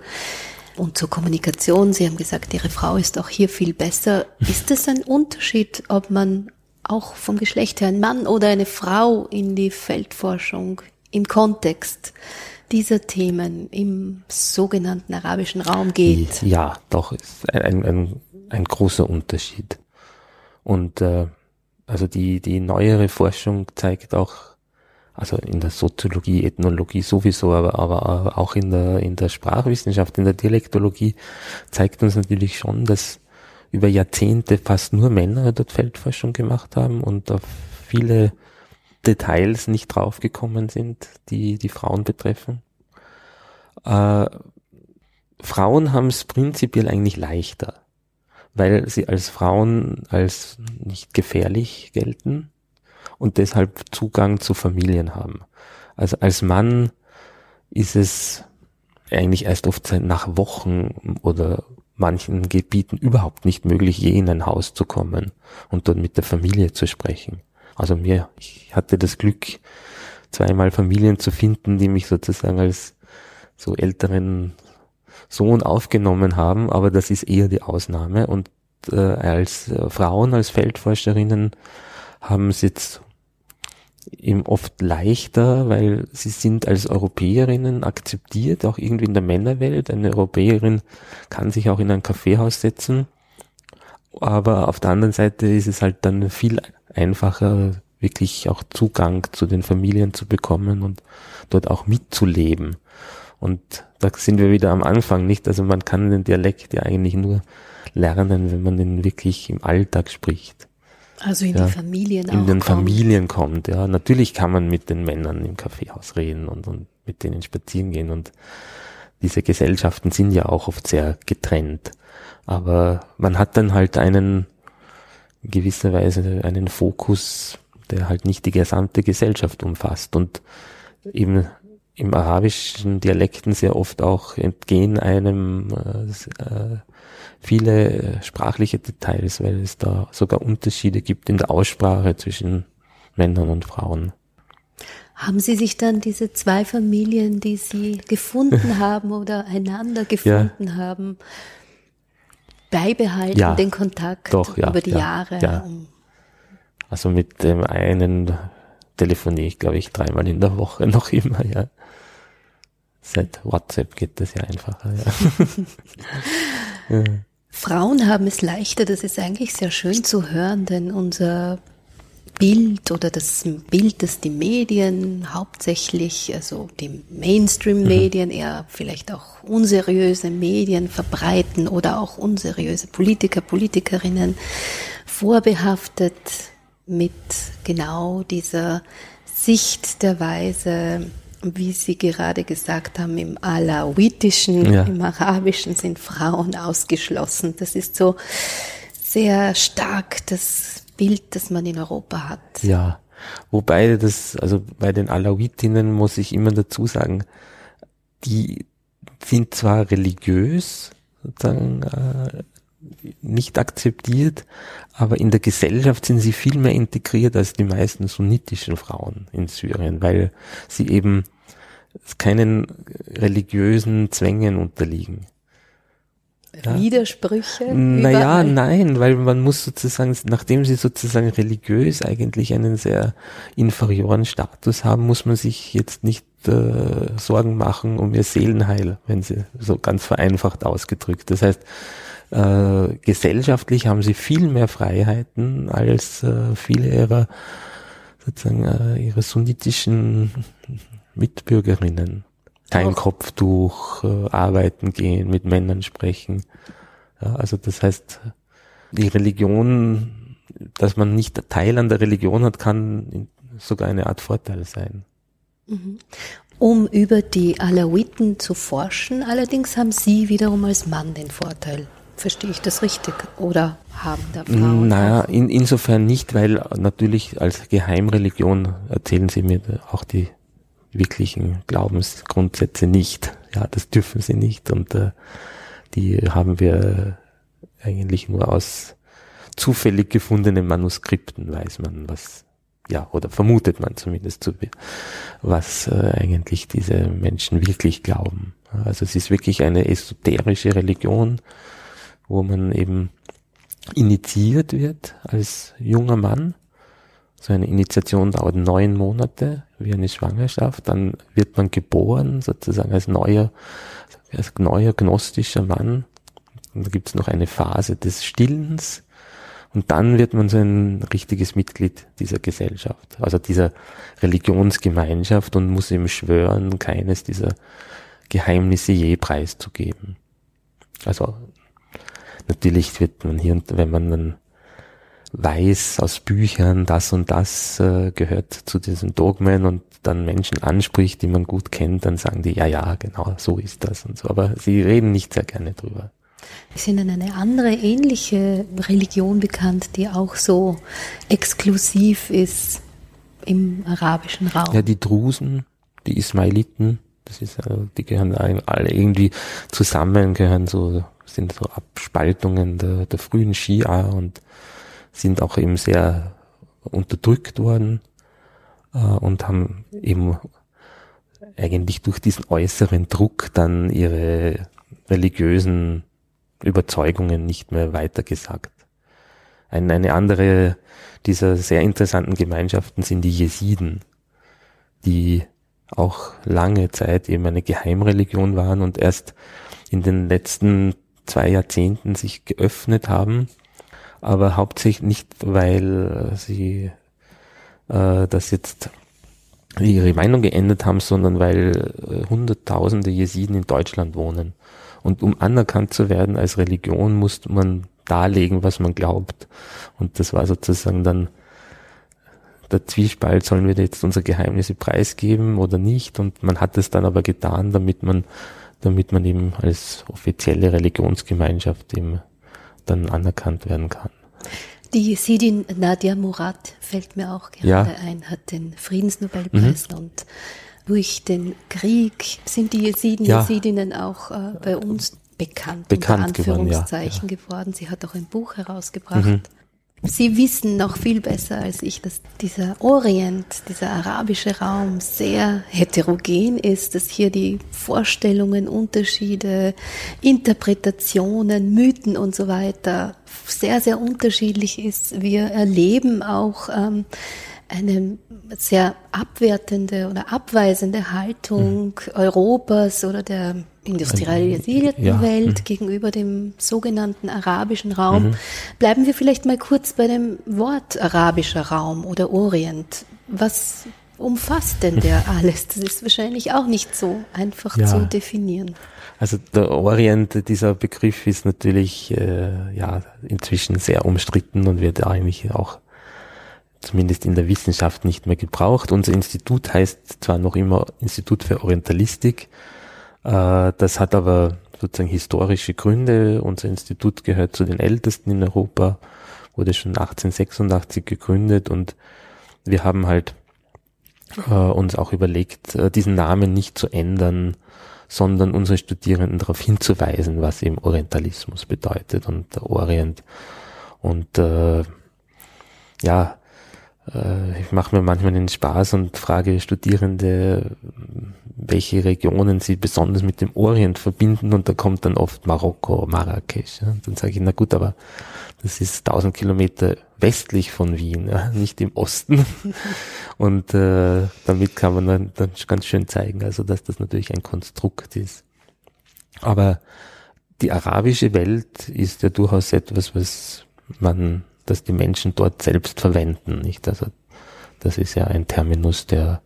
[SPEAKER 1] und zur Kommunikation. Sie haben gesagt, Ihre Frau ist auch hier viel besser. Ist es ein Unterschied, ob man auch vom Geschlecht her ein Mann oder eine Frau in die Feldforschung im Kontext dieser Themen im sogenannten arabischen Raum geht?
[SPEAKER 2] Ja, doch, ist ein, ein, ein großer Unterschied. Und äh, also die, die neuere Forschung zeigt auch, also in der Soziologie, Ethnologie sowieso, aber, aber auch in der, in der Sprachwissenschaft, in der Dialektologie zeigt uns natürlich schon, dass über Jahrzehnte fast nur Männer dort Feldforschung gemacht haben und auf viele Details nicht draufgekommen sind, die die Frauen betreffen. Äh, Frauen haben es prinzipiell eigentlich leichter weil sie als Frauen als nicht gefährlich gelten und deshalb Zugang zu Familien haben. Also als Mann ist es eigentlich erst oft nach Wochen oder manchen Gebieten überhaupt nicht möglich, je in ein Haus zu kommen und dort mit der Familie zu sprechen. Also mir, ich hatte das Glück, zweimal Familien zu finden, die mich sozusagen als so älteren Sohn aufgenommen haben, aber das ist eher die Ausnahme. Und äh, als äh, Frauen, als Feldforscherinnen haben es jetzt eben oft leichter, weil sie sind als Europäerinnen akzeptiert, auch irgendwie in der Männerwelt. Eine Europäerin kann sich auch in ein Kaffeehaus setzen, aber auf der anderen Seite ist es halt dann viel einfacher, wirklich auch Zugang zu den Familien zu bekommen und dort auch mitzuleben. Und da sind wir wieder am Anfang, nicht? Also man kann den Dialekt ja eigentlich nur lernen, wenn man den wirklich im Alltag spricht.
[SPEAKER 1] Also in ja, die Familien
[SPEAKER 2] In den kommt. Familien kommt, ja. Natürlich kann man mit den Männern im Kaffeehaus reden und, und mit denen spazieren gehen und diese Gesellschaften sind ja auch oft sehr getrennt. Aber man hat dann halt einen in gewisser Weise einen Fokus, der halt nicht die gesamte Gesellschaft umfasst und eben im arabischen Dialekten sehr oft auch entgehen einem äh, äh viele sprachliche Details, weil es da sogar Unterschiede gibt in der Aussprache zwischen Männern und Frauen.
[SPEAKER 1] Haben Sie sich dann diese zwei Familien, die Sie gefunden haben oder einander gefunden ja. haben, beibehalten, ja, den Kontakt
[SPEAKER 2] doch, ja,
[SPEAKER 1] über die Jahre?
[SPEAKER 2] Also mit dem einen telefoniere ich, glaube ich, dreimal in der Woche noch immer, ja. Seit WhatsApp geht das ja einfacher,
[SPEAKER 1] ja. ja. Frauen haben es leichter, das ist eigentlich sehr schön zu hören, denn unser Bild oder das Bild, das die Medien hauptsächlich, also die Mainstream-Medien, mhm. eher vielleicht auch unseriöse Medien verbreiten oder auch unseriöse Politiker, Politikerinnen vorbehaftet mit genau dieser Sicht der Weise, wie Sie gerade gesagt haben, im Alawitischen, ja. im Arabischen sind Frauen ausgeschlossen. Das ist so sehr stark das Bild, das man in Europa hat.
[SPEAKER 2] Ja, wobei das, also bei den Alawitinnen muss ich immer dazu sagen, die sind zwar religiös, sozusagen, äh, nicht akzeptiert, aber in der Gesellschaft sind sie viel mehr integriert als die meisten sunnitischen Frauen in Syrien, weil sie eben keinen religiösen Zwängen unterliegen.
[SPEAKER 1] Ja. Widersprüche?
[SPEAKER 2] Naja, nein, weil man muss sozusagen, nachdem sie sozusagen religiös eigentlich einen sehr inferioren Status haben, muss man sich jetzt nicht äh, Sorgen machen um ihr Seelenheil, wenn sie so ganz vereinfacht ausgedrückt. Das heißt, äh, gesellschaftlich haben sie viel mehr Freiheiten als äh, viele ihrer sozusagen äh, ihre sunnitischen Mitbürgerinnen. Kein. Kopftuch, äh, arbeiten gehen, mit Männern sprechen. Ja, also das heißt, die Religion, dass man nicht Teil an der Religion hat, kann sogar eine Art Vorteil sein.
[SPEAKER 1] Mhm. Um über die Alawiten zu forschen, allerdings haben Sie wiederum als Mann den Vorteil. Verstehe ich das richtig? Oder haben da Frauen?
[SPEAKER 2] Naja, in, insofern nicht, weil natürlich als Geheimreligion erzählen sie mir auch die wirklichen Glaubensgrundsätze nicht. Ja, das dürfen sie nicht und äh, die haben wir eigentlich nur aus zufällig gefundenen Manuskripten weiß man, was ja, oder vermutet man zumindest, was äh, eigentlich diese Menschen wirklich glauben. Also es ist wirklich eine esoterische Religion, wo man eben initiiert wird als junger Mann. So eine Initiation dauert neun Monate, wie eine Schwangerschaft. Dann wird man geboren, sozusagen als neuer, als neuer gnostischer Mann. Und da gibt es noch eine Phase des Stillens. Und dann wird man so ein richtiges Mitglied dieser Gesellschaft, also dieser Religionsgemeinschaft und muss ihm schwören, keines dieser Geheimnisse je preiszugeben. Also natürlich wird man hier, wenn man dann weiß aus Büchern, das und das äh, gehört zu diesen Dogmen und dann Menschen anspricht, die man gut kennt, dann sagen die, ja, ja, genau, so ist das und so. Aber sie reden nicht sehr gerne drüber.
[SPEAKER 1] Ist Ihnen eine andere ähnliche Religion bekannt, die auch so exklusiv ist im arabischen Raum?
[SPEAKER 2] Ja, die Drusen, die Ismailiten, das ist, die gehören alle irgendwie zusammen, gehören so sind so Abspaltungen der, der frühen Schia und sind auch eben sehr unterdrückt worden äh, und haben eben eigentlich durch diesen äußeren Druck dann ihre religiösen Überzeugungen nicht mehr weitergesagt. Ein, eine andere dieser sehr interessanten Gemeinschaften sind die Jesiden, die auch lange Zeit eben eine Geheimreligion waren und erst in den letzten zwei Jahrzehnten sich geöffnet haben, aber hauptsächlich nicht, weil sie äh, das jetzt ihre Meinung geändert haben, sondern weil äh, Hunderttausende Jesiden in Deutschland wohnen. Und um anerkannt zu werden als Religion, muss man darlegen, was man glaubt. Und das war sozusagen dann der Zwiespalt, sollen wir jetzt unsere Geheimnisse preisgeben oder nicht? Und man hat es dann aber getan, damit man damit man eben als offizielle Religionsgemeinschaft eben dann anerkannt werden kann.
[SPEAKER 1] Die Sidin Nadia Murad fällt mir auch gerade ja. ein, hat den Friedensnobelpreis mhm. und durch den Krieg sind die Jesiden, ja. Jesidinnen auch äh, bei uns bekannt,
[SPEAKER 2] bekannt
[SPEAKER 1] unter Anführungszeichen geworden, ja. geworden. Sie hat auch ein Buch herausgebracht. Mhm. Sie wissen noch viel besser als ich, dass dieser Orient, dieser arabische Raum sehr heterogen ist, dass hier die Vorstellungen, Unterschiede, Interpretationen, Mythen und so weiter sehr, sehr unterschiedlich ist. Wir erleben auch ähm, eine sehr abwertende oder abweisende Haltung mhm. Europas oder der industrialisierten ja. Welt mhm. gegenüber dem sogenannten arabischen Raum. Mhm. Bleiben wir vielleicht mal kurz bei dem Wort arabischer Raum oder Orient. Was umfasst denn der alles? Das ist wahrscheinlich auch nicht so einfach ja. zu definieren.
[SPEAKER 2] Also der Orient, dieser Begriff ist natürlich äh, ja inzwischen sehr umstritten und wird eigentlich auch zumindest in der Wissenschaft nicht mehr gebraucht. Unser Institut heißt zwar noch immer Institut für Orientalistik, das hat aber sozusagen historische Gründe. Unser Institut gehört zu den ältesten in Europa, wurde schon 1886 gegründet und wir haben halt äh, uns auch überlegt, äh, diesen Namen nicht zu ändern, sondern unsere Studierenden darauf hinzuweisen, was eben Orientalismus bedeutet und der Orient. Und äh, ja, äh, ich mache mir manchmal den Spaß und frage Studierende, welche Regionen sie besonders mit dem Orient verbinden und da kommt dann oft Marokko, Marrakesch. Ja. dann sage ich, na gut, aber das ist 1000 Kilometer westlich von Wien, ja, nicht im Osten. und äh, damit kann man dann, dann ganz schön zeigen, also dass das natürlich ein Konstrukt ist. Aber die arabische Welt ist ja durchaus etwas, was man dass die Menschen dort selbst verwenden, nicht? Also das ist ja ein Terminus, der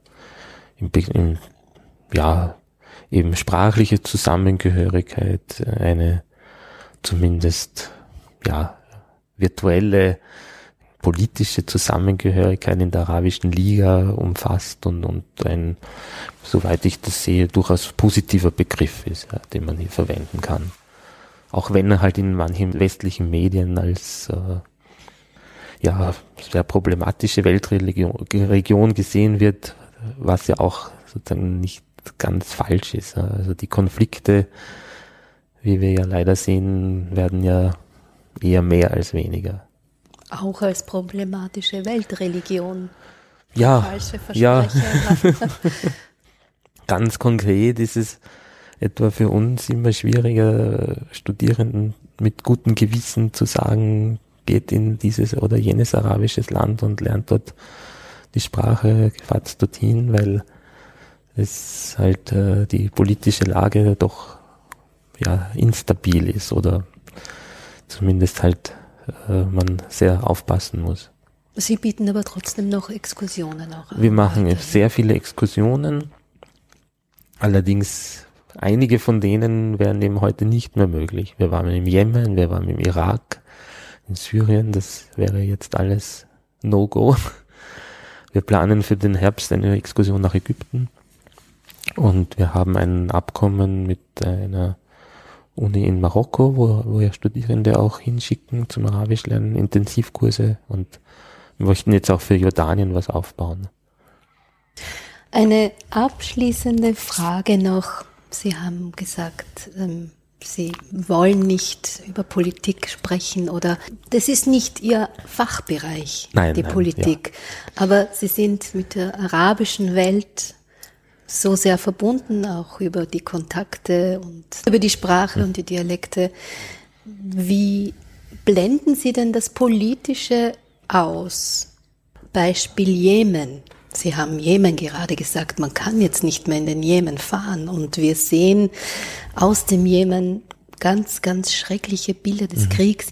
[SPEAKER 2] im, im ja eben sprachliche Zusammengehörigkeit, eine zumindest ja virtuelle politische Zusammengehörigkeit in der arabischen Liga umfasst und, und ein, soweit ich das sehe, durchaus positiver Begriff ist, ja, den man hier verwenden kann. Auch wenn er halt in manchen westlichen Medien als äh, ja, sehr problematische Weltregion gesehen wird, was ja auch sozusagen nicht ganz falsch ist. Also die Konflikte, wie wir ja leider sehen, werden ja eher mehr als weniger.
[SPEAKER 1] Auch als problematische Weltreligion.
[SPEAKER 2] Ja, ja. ganz konkret ist es etwa für uns immer schwieriger, Studierenden mit gutem Gewissen zu sagen, geht in dieses oder jenes arabisches Land und lernt dort die Sprache, fahrt dorthin, weil es halt äh, die politische Lage doch ja instabil ist oder zumindest halt äh, man sehr aufpassen muss.
[SPEAKER 1] Sie bieten aber trotzdem noch Exkursionen auch
[SPEAKER 2] an. Wir machen weiterhin. sehr viele Exkursionen. Allerdings einige von denen wären eben heute nicht mehr möglich. Wir waren im Jemen, wir waren im Irak, in Syrien. Das wäre jetzt alles No-Go. Wir planen für den Herbst eine Exkursion nach Ägypten und wir haben ein Abkommen mit einer Uni in Marokko, wo, wo wir Studierende auch hinschicken zum Arabisch lernen, Intensivkurse und wir möchten jetzt auch für Jordanien was aufbauen.
[SPEAKER 1] Eine abschließende Frage noch. Sie haben gesagt, ähm, Sie wollen nicht über Politik sprechen oder das ist nicht Ihr Fachbereich,
[SPEAKER 2] nein,
[SPEAKER 1] die
[SPEAKER 2] nein,
[SPEAKER 1] Politik. Ja. Aber Sie sind mit der arabischen Welt so sehr verbunden, auch über die Kontakte und über die Sprache und die Dialekte. Wie blenden Sie denn das Politische aus? Beispiel Jemen. Sie haben Jemen gerade gesagt, man kann jetzt nicht mehr in den Jemen fahren. Und wir sehen aus dem Jemen ganz, ganz schreckliche Bilder des mhm. Kriegs.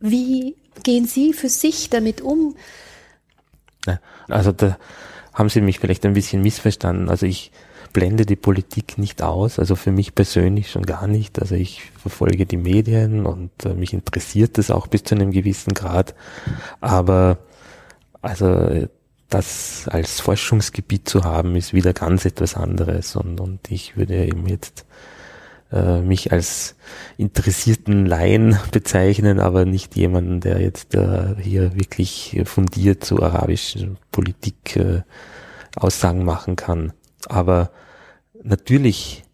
[SPEAKER 1] Wie gehen Sie für sich damit um?
[SPEAKER 2] Also da haben Sie mich vielleicht ein bisschen missverstanden. Also ich blende die Politik nicht aus, also für mich persönlich schon gar nicht. Also ich verfolge die Medien und äh, mich interessiert das auch bis zu einem gewissen Grad. Aber also das als Forschungsgebiet zu haben, ist wieder ganz etwas anderes. Und, und ich würde eben jetzt äh, mich als interessierten Laien bezeichnen, aber nicht jemanden, der jetzt äh, hier wirklich fundiert zu arabischen Politik äh, Aussagen machen kann. Aber natürlich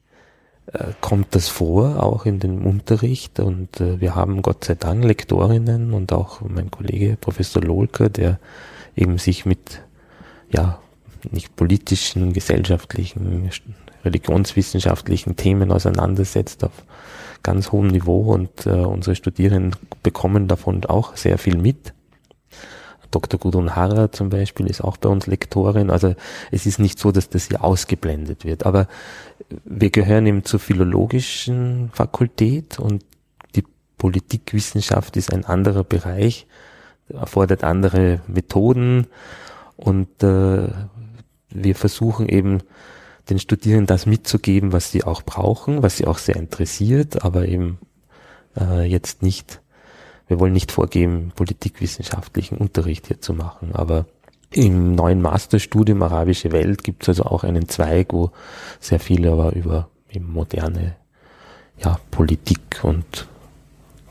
[SPEAKER 2] äh, kommt das vor, auch in dem Unterricht. Und äh, wir haben Gott sei Dank Lektorinnen und auch mein Kollege Professor Lohlker, der eben sich mit, ja, nicht politischen, gesellschaftlichen, religionswissenschaftlichen Themen auseinandersetzt auf ganz hohem Niveau und äh, unsere Studierenden bekommen davon auch sehr viel mit. Dr. Gudrun Harrer zum Beispiel ist auch bei uns Lektorin. Also es ist nicht so, dass das hier ausgeblendet wird. Aber wir gehören eben zur philologischen Fakultät und die Politikwissenschaft ist ein anderer Bereich, erfordert andere Methoden und äh, wir versuchen eben den Studierenden das mitzugeben, was sie auch brauchen, was sie auch sehr interessiert, aber eben äh, jetzt nicht wir wollen nicht vorgeben, politikwissenschaftlichen Unterricht hier zu machen, aber im neuen Masterstudium Arabische Welt gibt es also auch einen Zweig, wo sehr viel aber über eben moderne ja, Politik und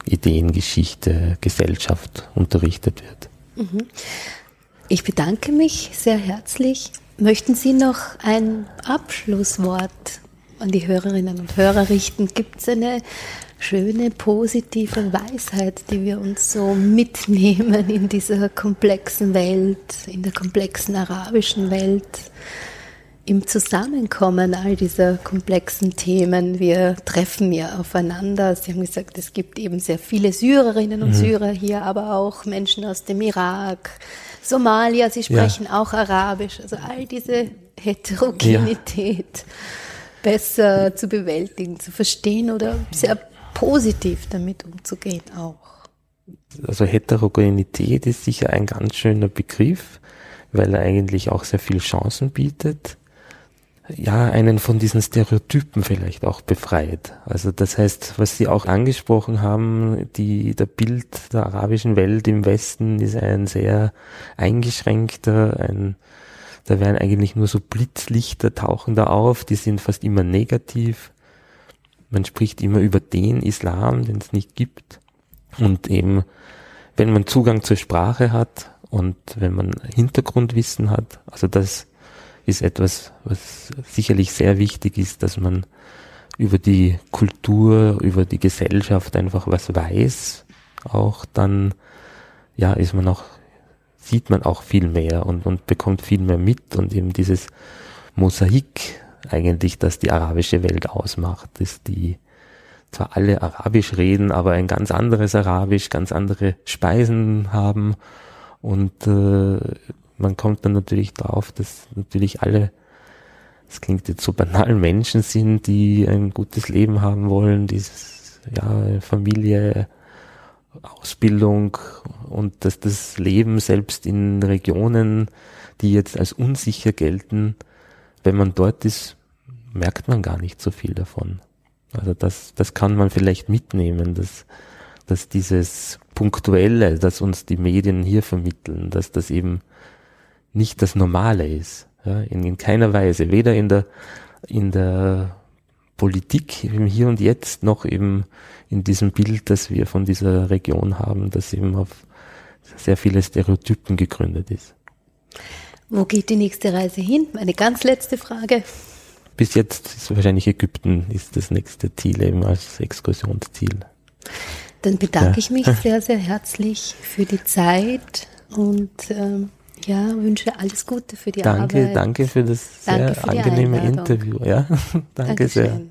[SPEAKER 2] Ideengeschichte, Gesellschaft unterrichtet wird.
[SPEAKER 1] Mhm. Ich bedanke mich sehr herzlich. Möchten Sie noch ein Abschlusswort an die Hörerinnen und Hörer richten? Gibt es eine schöne, positive Weisheit, die wir uns so mitnehmen in dieser komplexen Welt, in der komplexen arabischen Welt, im Zusammenkommen all dieser komplexen Themen. Wir treffen ja aufeinander. Sie haben gesagt, es gibt eben sehr viele Syrerinnen und mhm. Syrer hier, aber auch Menschen aus dem Irak, Somalia, sie sprechen ja. auch Arabisch. Also all diese Heterogenität. Ja besser zu bewältigen, zu verstehen oder sehr positiv damit umzugehen auch.
[SPEAKER 2] Also Heterogenität ist sicher ein ganz schöner Begriff, weil er eigentlich auch sehr viele Chancen bietet. Ja, einen von diesen Stereotypen vielleicht auch befreit. Also das heißt, was Sie auch angesprochen haben, die, der Bild der arabischen Welt im Westen ist ein sehr eingeschränkter, ein, da werden eigentlich nur so Blitzlichter tauchen da auf, die sind fast immer negativ man spricht immer über den Islam, den es nicht gibt. Und eben, wenn man Zugang zur Sprache hat und wenn man Hintergrundwissen hat, also das ist etwas, was sicherlich sehr wichtig ist, dass man über die Kultur, über die Gesellschaft einfach was weiß, auch dann, ja, ist man auch, sieht man auch viel mehr und, und bekommt viel mehr mit und eben dieses Mosaik eigentlich, das die arabische Welt ausmacht, dass die zwar alle Arabisch reden, aber ein ganz anderes Arabisch, ganz andere Speisen haben und äh, man kommt dann natürlich drauf, dass natürlich alle, das klingt jetzt so banal, Menschen sind, die ein gutes Leben haben wollen, dieses, ja, Familie, Ausbildung und dass das Leben selbst in Regionen, die jetzt als unsicher gelten, wenn man dort ist, merkt man gar nicht so viel davon. Also das, das kann man vielleicht mitnehmen, dass, dass dieses Punktuelle, das uns die Medien hier vermitteln, dass das eben nicht das Normale ist. Ja, in, in keiner Weise, weder in der, in der Politik im Hier und Jetzt noch eben in diesem Bild, das wir von dieser Region haben, das eben auf sehr viele Stereotypen gegründet ist.
[SPEAKER 1] Wo geht die nächste Reise hin? Eine ganz letzte Frage
[SPEAKER 2] bis jetzt ist wahrscheinlich Ägypten ist das nächste Ziel eben als Exkursionsziel.
[SPEAKER 1] Dann bedanke ja. ich mich sehr, sehr herzlich für die Zeit und ähm, ja, wünsche alles Gute für die
[SPEAKER 2] danke,
[SPEAKER 1] Arbeit.
[SPEAKER 2] Danke für das sehr für angenehme Interview. Ja, danke Dankeschön. sehr.